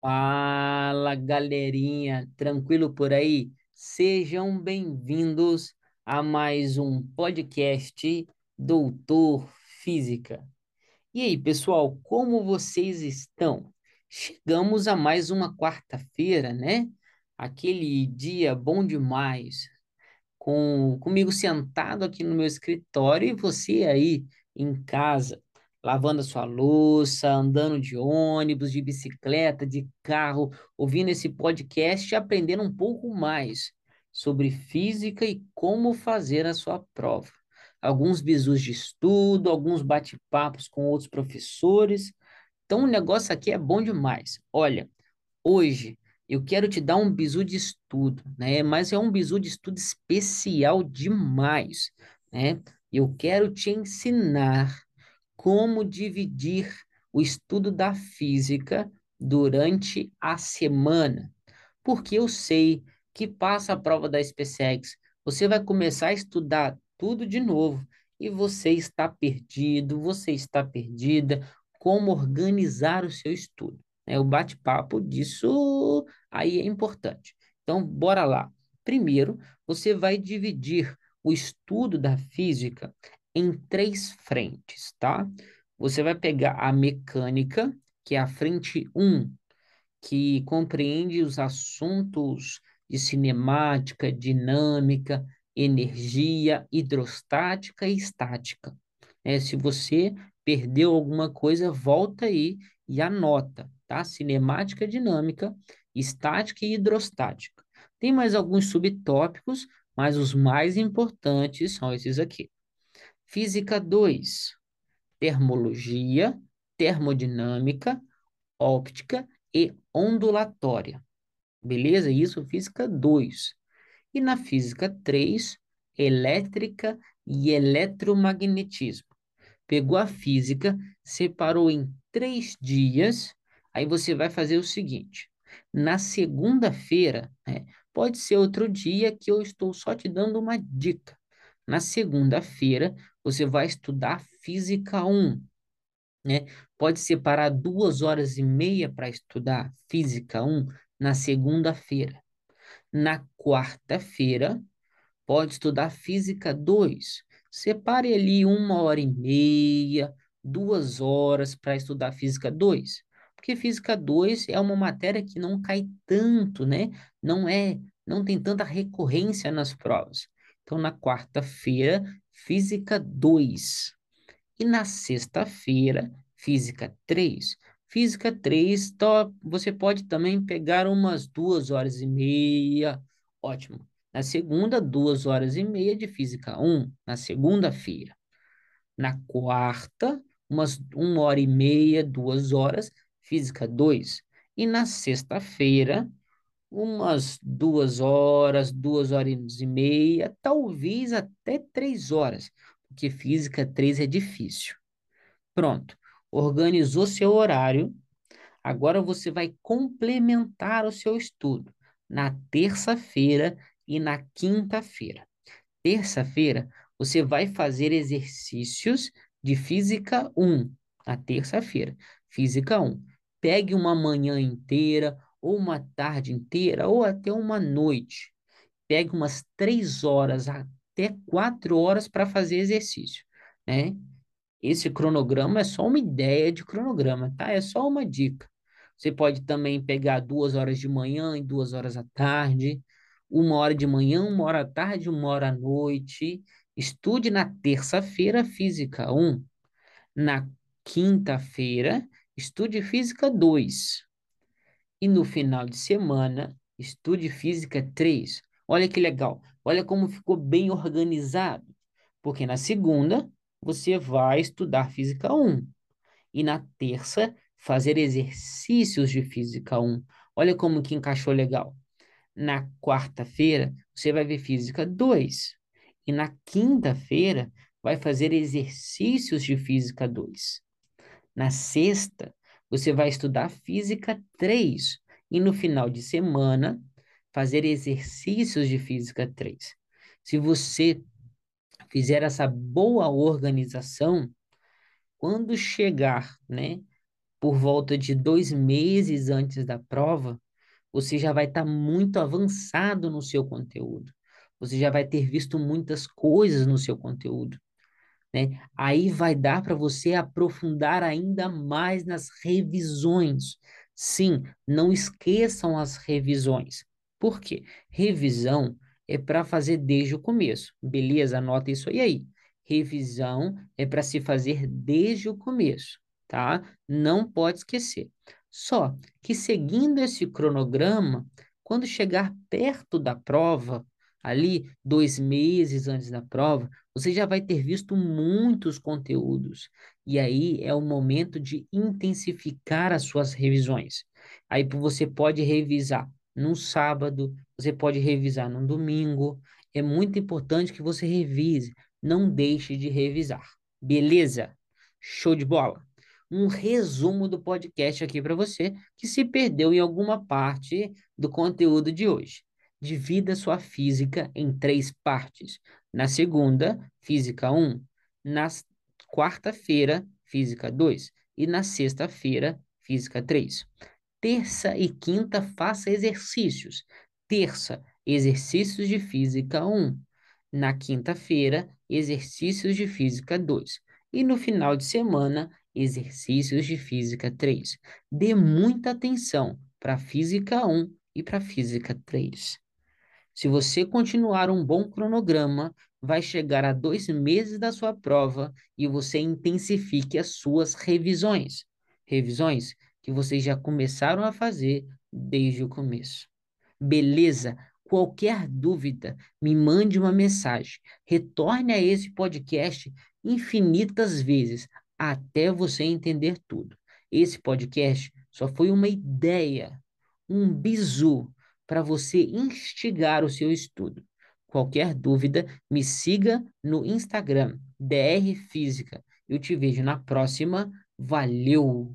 Fala, galerinha, tranquilo por aí? Sejam bem-vindos a mais um podcast Doutor Física. E aí, pessoal, como vocês estão? Chegamos a mais uma quarta-feira, né? Aquele dia bom demais, com comigo sentado aqui no meu escritório e você aí em casa, lavando a sua louça, andando de ônibus, de bicicleta, de carro, ouvindo esse podcast e aprendendo um pouco mais sobre física e como fazer a sua prova. Alguns bisus de estudo, alguns bate-papos com outros professores. Então, o negócio aqui é bom demais. Olha, hoje eu quero te dar um bizu de estudo, né? Mas é um bizu de estudo especial demais, né? Eu quero te ensinar como dividir o estudo da física durante a semana. Porque eu sei que passa a prova da SpaceX, você vai começar a estudar tudo de novo e você está perdido, você está perdida. Como organizar o seu estudo? É o bate-papo disso aí é importante. Então, bora lá. Primeiro, você vai dividir o estudo da física em três frentes, tá? Você vai pegar a mecânica, que é a frente 1, que compreende os assuntos de cinemática, dinâmica, energia, hidrostática e estática. É, se você perdeu alguma coisa, volta aí e anota tá? Cinemática dinâmica, estática e hidrostática. Tem mais alguns subtópicos, mas os mais importantes são esses aqui. Física 2, termologia, termodinâmica, óptica e ondulatória. Beleza? Isso física 2. E na física 3, elétrica e eletromagnetismo. Pegou a física, separou em três dias Aí você vai fazer o seguinte: na segunda-feira, né, pode ser outro dia que eu estou só te dando uma dica. Na segunda-feira, você vai estudar Física 1. Né? Pode separar duas horas e meia para estudar Física 1 na segunda-feira. Na quarta-feira, pode estudar Física 2. Separe ali uma hora e meia, duas horas para estudar Física 2 porque física 2 é uma matéria que não cai tanto, né? Não é, não tem tanta recorrência nas provas. Então, na quarta-feira, física 2. E na sexta-feira, física 3. Física 3, então, você pode também pegar umas duas horas e meia. Ótimo. Na segunda, duas horas e meia de física 1, na segunda-feira. Na quarta, umas uma hora e meia, duas horas Física 2. E na sexta-feira, umas duas horas, duas horas e meia, talvez até três horas, porque Física 3 é difícil. Pronto, organizou seu horário. Agora você vai complementar o seu estudo na terça-feira e na quinta-feira. Terça-feira, você vai fazer exercícios de Física 1, na terça-feira. Física 1 pegue uma manhã inteira, ou uma tarde inteira, ou até uma noite. Pegue umas três horas até quatro horas para fazer exercício, né? Esse cronograma é só uma ideia de cronograma, tá? É só uma dica. Você pode também pegar duas horas de manhã e duas horas à tarde, uma hora de manhã, uma hora à tarde, uma hora à noite. Estude na terça-feira Física 1. Na quinta-feira, estude Física 2. E no final de semana, estude Física 3. Olha que legal. Olha como ficou bem organizado. Porque na segunda, você vai estudar Física 1. E na terça, fazer exercícios de Física 1. Olha como que encaixou legal. Na quarta-feira, você vai ver Física 2. E na quinta-feira, vai fazer exercícios de Física 2. Na sexta, você vai estudar Física 3 e no final de semana fazer exercícios de Física 3. Se você fizer essa boa organização, quando chegar, né, por volta de dois meses antes da prova, você já vai estar tá muito avançado no seu conteúdo. Você já vai ter visto muitas coisas no seu conteúdo. Né? Aí vai dar para você aprofundar ainda mais nas revisões. Sim, não esqueçam as revisões. Por quê? Revisão é para fazer desde o começo. Beleza? Anota isso aí. aí. Revisão é para se fazer desde o começo, tá? Não pode esquecer. Só que seguindo esse cronograma, quando chegar perto da prova, ali dois meses antes da prova, você já vai ter visto muitos conteúdos. E aí é o momento de intensificar as suas revisões. Aí você pode revisar num sábado, você pode revisar num domingo. É muito importante que você revise. Não deixe de revisar. Beleza? Show de bola! Um resumo do podcast aqui para você que se perdeu em alguma parte do conteúdo de hoje divida sua física em três partes. Na segunda, física 1. Na quarta-feira, física 2. E na sexta-feira, física 3. Terça e quinta, faça exercícios. Terça, exercícios de física 1. Na quinta-feira, exercícios de física 2. E no final de semana, exercícios de física 3. Dê muita atenção para física 1 e para física 3. Se você continuar um bom cronograma, vai chegar a dois meses da sua prova e você intensifique as suas revisões. Revisões que vocês já começaram a fazer desde o começo. Beleza? Qualquer dúvida, me mande uma mensagem. Retorne a esse podcast infinitas vezes até você entender tudo. Esse podcast só foi uma ideia, um bizu para você instigar o seu estudo. Qualquer dúvida, me siga no Instagram, DR Física. Eu te vejo na próxima. Valeu!